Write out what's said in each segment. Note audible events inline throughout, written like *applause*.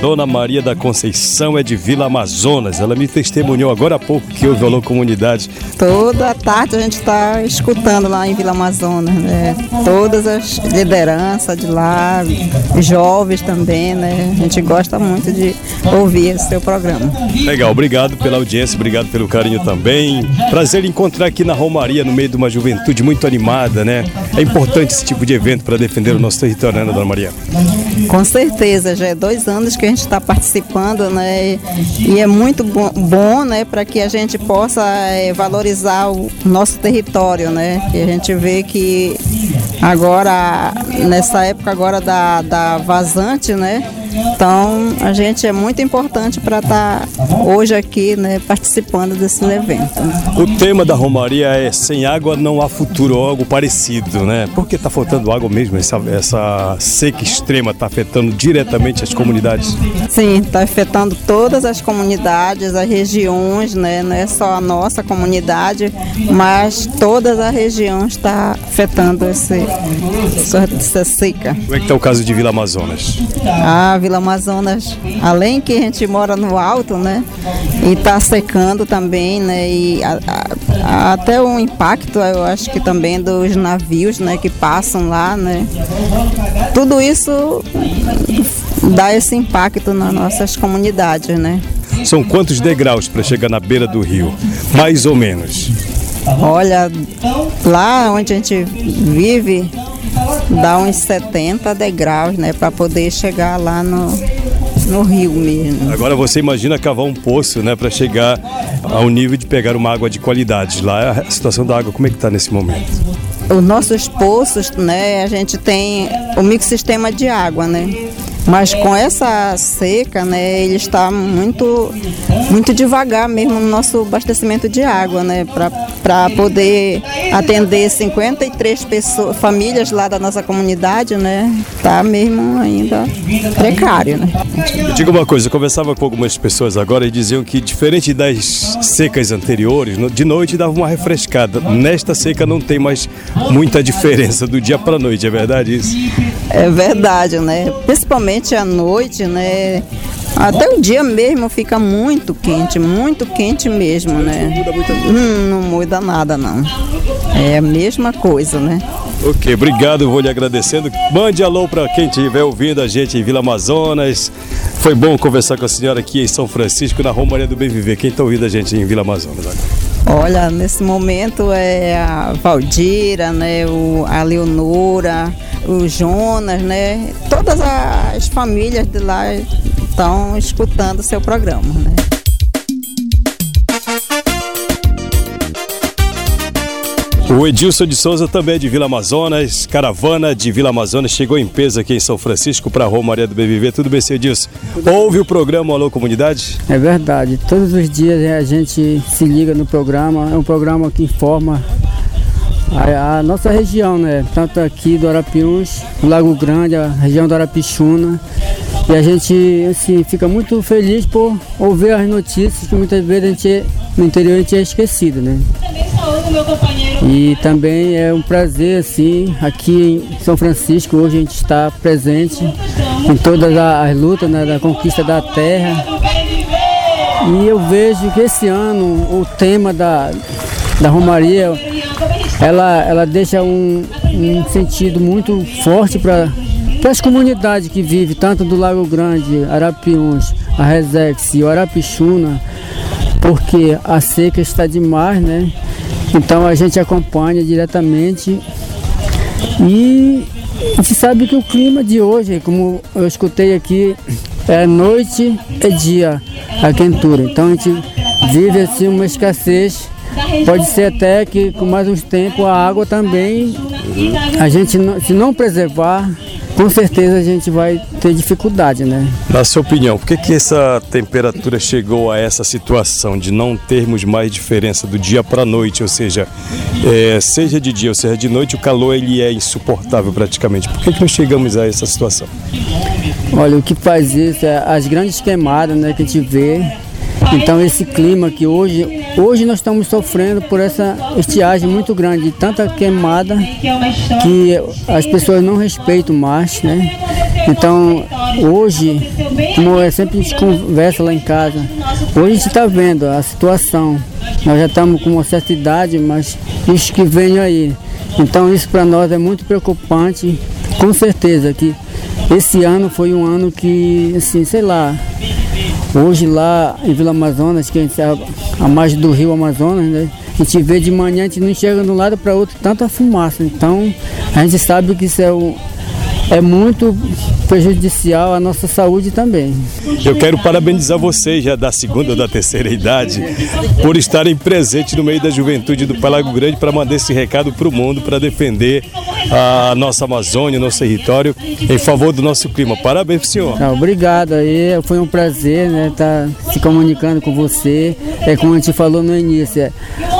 Dona Maria da Conceição é de Vila Amazonas. Ela me testemunhou agora há pouco que houve Alô Comunidade. Toda tarde a gente está escutando lá em Vila Amazonas, né? Todas as lideranças de lá, jovens também, né? A gente gosta muito de ouvir esse seu programa. Legal, obrigado pela audiência, obrigado pelo carinho também. Prazer encontrar aqui na Romaria, no meio de uma juventude muito animada, né? É importante esse tipo de evento para defender o nosso território, né, Dona Maria? Com certeza, já é dois anos que a gente está participando, né? E é muito bom, bom né, para que a gente possa é, valorizar o nosso território, né? Que a gente vê que agora, nessa época agora da, da vazante, né? Então, a gente é muito importante para estar tá hoje aqui, né, participando desse evento. O tema da Romaria é sem água não há futuro, ou algo parecido, né? Porque está faltando água mesmo, essa, essa seca extrema está afetando diretamente as comunidades? Sim, está afetando todas as comunidades, as regiões, né? Não é só a nossa comunidade, mas toda a região está afetando esse, essa seca. Como é que está o caso de Vila Amazonas? Ah, Vila Amazonas, além que a gente mora no alto, né? E está secando também, né? E a, a, até o impacto, eu acho que também dos navios, né? Que passam lá, né? Tudo isso dá esse impacto nas nossas comunidades, né? São quantos degraus para chegar na beira do rio? Mais ou menos. Olha, lá onde a gente vive, dá uns 70 degraus, né, para poder chegar lá no, no rio mesmo. Agora você imagina cavar um poço, né, para chegar ao nível de pegar uma água de qualidade. Lá a situação da água como é que está nesse momento? Os nossos poços, né, a gente tem o microsistema de água, né? Mas com essa seca, né, ele está muito, muito devagar mesmo no nosso abastecimento de água, né, para poder atender 53 pessoas, famílias lá da nossa comunidade, né, tá mesmo ainda precário, né. Diga uma coisa, eu conversava com algumas pessoas agora e diziam que diferente das secas anteriores, de noite dava uma refrescada. Nesta seca não tem mais muita diferença do dia para noite, é verdade isso? É verdade, né? Principalmente à noite, né? Até o dia mesmo fica muito quente, muito quente mesmo, né? Não muda, muito hum, não muda nada, não. É a mesma coisa, né? Ok, obrigado, vou lhe agradecendo. Mande alô para quem estiver ouvindo a gente em Vila Amazonas. Foi bom conversar com a senhora aqui em São Francisco, na Romaria do Bem Viver. Quem está ouvindo a gente em Vila Amazonas agora? Olha, nesse momento é a Valdira, né, o, a Leonora, o Jonas, né? Todas as famílias de lá estão escutando o seu programa, né? O Edilson de Souza também é de Vila Amazonas, caravana de Vila Amazonas, chegou em peso aqui em São Francisco para a Romaria do BBV. Tudo bem, seu Edilson? Ouve o programa Alô Comunidade? É verdade, todos os dias a gente se liga no programa, é um programa que informa a, a, nossa região, né? Tanto aqui do Arapiuns, o Lago Grande, a região do Arapixuna. E a gente assim, fica muito feliz por ouvir as notícias que muitas vezes a gente, no interior a gente é esquecido, né? E também é um prazer, assim, aqui em São Francisco, hoje a gente está presente em todas as lutas né, da conquista da terra. E eu vejo que esse ano o tema da, da Romaria ela, ela deixa um, um sentido muito forte para as comunidades que vivem, tanto do Lago Grande, Arapiuns, a Resex e o Arapixuna, porque a seca está demais, né? Então a gente acompanha diretamente e a gente sabe que o clima de hoje, como eu escutei aqui, é noite e dia a quentura. Então a gente vive assim uma escassez Pode ser até que com mais uns tempos a água também, a gente se não preservar, com certeza a gente vai ter dificuldade, né? Na sua opinião, por que, que essa temperatura chegou a essa situação de não termos mais diferença do dia para a noite, ou seja, é, seja de dia ou seja de noite, o calor ele é insuportável praticamente. Por que, que nós chegamos a essa situação? Olha, o que faz isso é as grandes queimadas né, que a gente vê então esse clima que hoje, hoje nós estamos sofrendo por essa estiagem muito grande, tanta queimada que as pessoas não respeitam mais, né? Então, hoje, como é sempre a gente conversa lá em casa, hoje a gente está vendo a situação. Nós já estamos com uma certa idade, mas isso que vem aí. Então isso para nós é muito preocupante, com certeza que esse ano foi um ano que, assim, sei lá, hoje lá em Vila Amazonas, que a gente é a margem do rio Amazonas, né? A gente vê de manhã, a gente não enxerga de um lado para outro tanta fumaça. Então a gente sabe que isso é, é muito prejudicial à nossa saúde também. Eu quero parabenizar vocês, já da segunda ou da terceira idade, por estarem presentes no meio da juventude do Palago Grande para mandar esse recado para o mundo, para defender a nossa Amazônia, nosso território, em favor do nosso clima. Parabéns senhor. Ah, obrigado aí, foi um prazer né, estar tá se comunicando com você. É como a gente falou no início, é,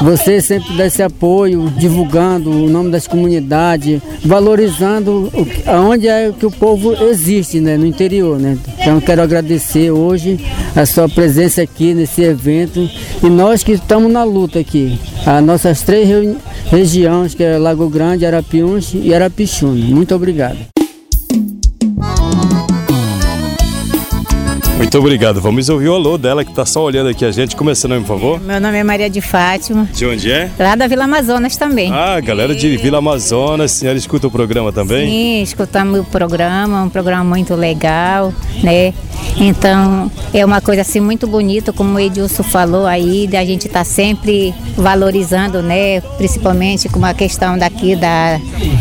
você sempre dá esse apoio, divulgando o nome das comunidades, valorizando aonde é que o povo existe, né, no interior, né. Então quero agradecer hoje a sua presença aqui nesse evento e nós que estamos na luta aqui, as nossas três regiões, que é Lago Grande, Arapiuns e Arapixuna. Muito obrigado. Muito obrigado. Vamos ouvir o alô dela que está só olhando aqui a gente. Começando, por favor. Meu nome é Maria de Fátima. De onde é? Lá da Vila Amazonas também. Ah, galera de Vila Amazonas. A senhora escuta o programa também? Sim, escutamos o programa, um programa muito legal, né? Então, é uma coisa assim muito bonita, como o Edilson falou aí, da gente estar tá sempre valorizando, né? Principalmente com a questão daqui da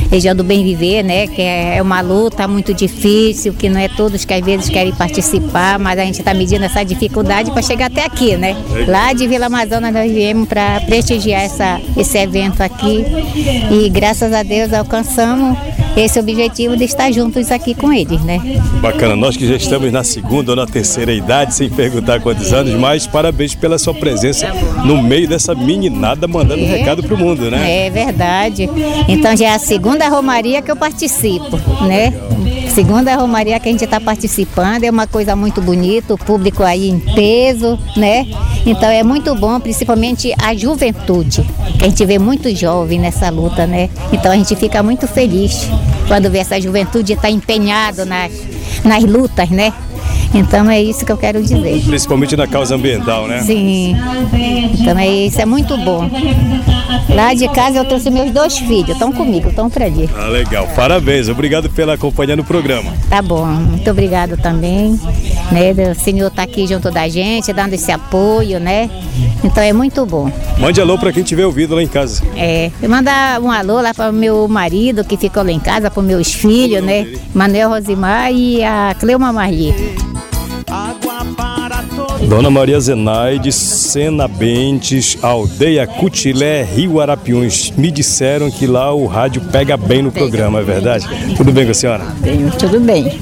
região do bem viver, né? Que é uma luta muito difícil, que não é todos que às vezes querem participar, mas a gente está medindo essa dificuldade para chegar até aqui, né? Lá de Vila Amazonas nós viemos para prestigiar essa, esse evento aqui e graças a Deus alcançamos esse objetivo de estar juntos aqui com eles, né? Bacana, nós que já estamos na segunda ou na terceira idade, sem perguntar quantos anos, mas parabéns pela sua presença no meio dessa meninada mandando é, um recado para o mundo, né? É verdade. Então já é a segunda romaria que eu participo, né? Segunda romaria que a gente está participando, é uma coisa muito bonita, o público aí em peso, né? Então é muito bom, principalmente a juventude, que a gente vê muito jovem nessa luta, né? Então a gente fica muito feliz quando vê essa juventude estar tá empenhado nas, nas lutas, né? Então é isso que eu quero dizer. Principalmente na causa ambiental, né? Sim. Então é isso, é muito bom. Lá de casa eu trouxe meus dois filhos, estão comigo, estão para ali. Ah, legal. Parabéns. Obrigado pela companhia no programa. Tá bom. Muito obrigado também. Né? O senhor está aqui junto da gente, dando esse apoio, né? Então é muito bom. Mande alô para quem tiver ouvido lá em casa. É. Mandar um alô lá para o meu marido que ficou lá em casa, para meus filhos, né? Manuel Rosimar e a Cleuma Marli. Dona Maria Zenaide, Sena Bentes, Aldeia Cutilé, Rio Arapiuns. Me disseram que lá o rádio pega bem no programa, é verdade? Tudo bem com a senhora? Tudo bem.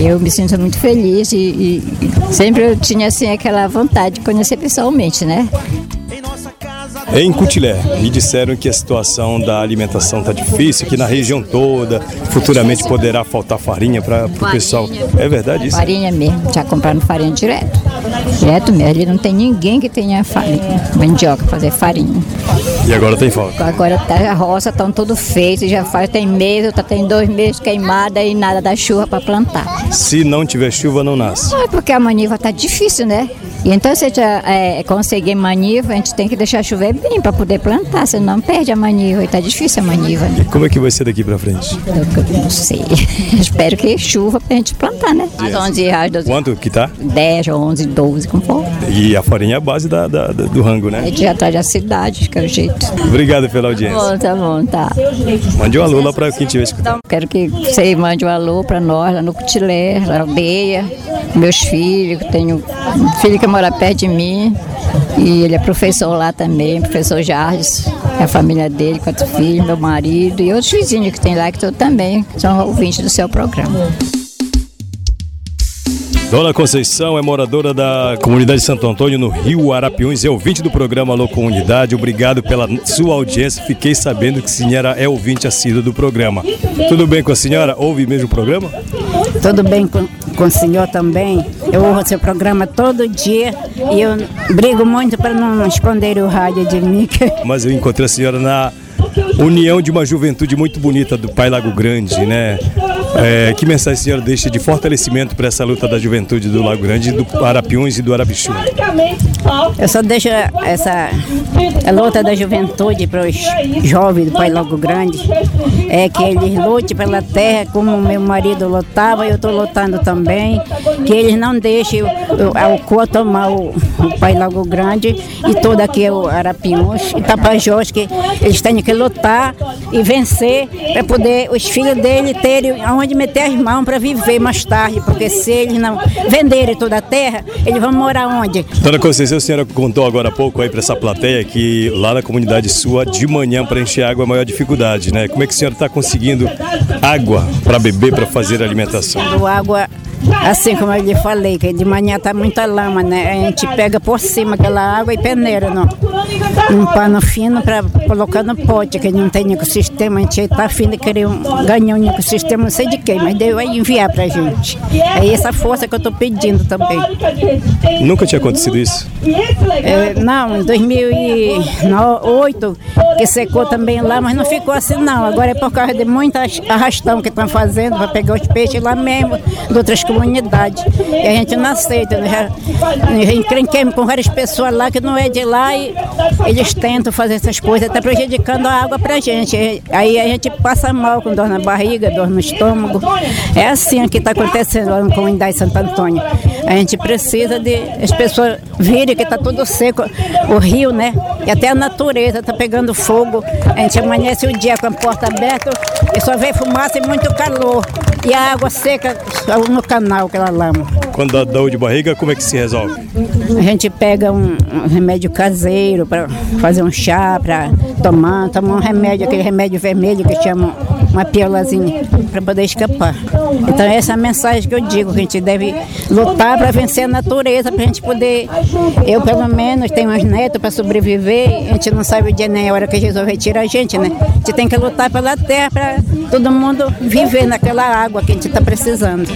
Eu me sinto muito feliz e, e sempre eu tinha assim aquela vontade de conhecer pessoalmente, né? Em Cutilé, me disseram que a situação da alimentação está difícil, que na região toda, futuramente poderá faltar farinha para o pessoal. É verdade isso? Farinha mesmo, já comprando farinha direto. Direto mesmo, ali não tem ninguém que tenha farinha, mandioca fazer farinha. E agora tem falta? Agora tá, a roça estão tudo feito, já faz tem mês, tá tem dois meses queimada e nada da chuva para plantar. Se não tiver chuva, não nasce? Não, é porque a maniva tá difícil, né? E então, se a gente é, conseguir maniva, a gente tem que deixar chover bem para poder plantar, senão perde a maniva. E tá difícil a maniva. Né? E como é que vai ser daqui para frente? Eu não sei. *laughs* Espero que chuva para a gente plantar, né? As 11 reais, 12 Quanto que tá? 10, 11, 12, como for. E a farinha é a base da, da, do rango, né? A gente já traz a cidade, que é o jeito. Obrigado pela audiência. Tá bom, tá bom, tá. Mande um alô lá para quem estiver escutando. Quero que você mande um alô para nós, lá no Cutilé, na aldeia, meus filhos, tenho um filho que mora perto de mim e ele é professor lá também, professor Jardes, é a família dele, quatro filhos, meu marido e outros vizinhos que tem lá que também são ouvintes do seu programa. Dona Conceição é moradora da comunidade de Santo Antônio, no Rio Arapiuns, é ouvinte do programa Alô Comunidade. Obrigado pela sua audiência. Fiquei sabendo que a senhora é ouvinte assídua do programa. Tudo bem com a senhora? Ouve mesmo o programa? Tudo bem com, com o senhor também. Eu ouço seu programa todo dia e eu brigo muito para não esconder o rádio de mim. *laughs* Mas eu encontrei a senhora na união de uma juventude muito bonita do Pai Lago Grande, né? É, que mensagem a senhora deixa de fortalecimento para essa luta da juventude do Lago Grande, do Arapiuns e do Arapichu? Eu só deixo essa a luta da juventude para os jovens do Pai Lago Grande, é que eles lutem pela terra como meu marido lutava, eu estou lutando também, que eles não deixem o, o, tomar o, o Pai Lago Grande e todo aqui o Arapiuns e Tapajós, que eles têm que lutar e vencer para poder os filhos dele terem aonde meter as mãos para viver mais tarde, porque se eles não venderem toda a terra, eles vão morar onde? Dona Conceição, a senhora contou agora há pouco aí para essa plateia que lá na comunidade sua, de manhã para encher água é a maior dificuldade, né? Como é que a senhora está conseguindo água para beber, para fazer alimentação? Água Assim como eu lhe falei, que de manhã tá muita lama, né? A gente pega por cima aquela água e peneira no, num pano fino para colocar no pote, que não tem ecossistema. A gente está afim de querer um, ganhar um ecossistema, não sei de quem, mas deu aí enviar para a gente. É essa força que eu estou pedindo também. Nunca tinha acontecido isso? É, não, em 2008, que secou também lá, mas não ficou assim não. Agora é por causa de muita arrastão que estão fazendo para pegar os peixes lá mesmo, de outras comunidades. E a gente não aceita. Né? Já, encrenquemos com várias pessoas lá que não é de lá e eles tentam fazer essas coisas, está prejudicando a água para a gente. Aí a gente passa mal com dor na barriga, dor no estômago. É assim que está acontecendo lá na comunidade de Santo Antônio. A gente precisa de as pessoas virem que está tudo seco, o rio, né? E até a natureza está pegando fogo. A gente amanhece o dia com a porta aberta e só vê fumaça e muito calor. E a água seca no canal, aquela lama. Quando dá dor de barriga, como é que se resolve? A gente pega um, remédio caseiro para fazer um chá, para tomar, tomar um remédio, aquele remédio vermelho que chama uma piolazinha, para poder escapar. Então essa é a mensagem que eu digo, que a gente deve lutar para vencer a natureza, para a gente poder, eu pelo menos tenho uns netos para sobreviver, a gente não sabe o dia nem a hora que Jesus vai tirar a gente, né? A gente tem que lutar pela terra para todo mundo viver naquela água que a gente está precisando.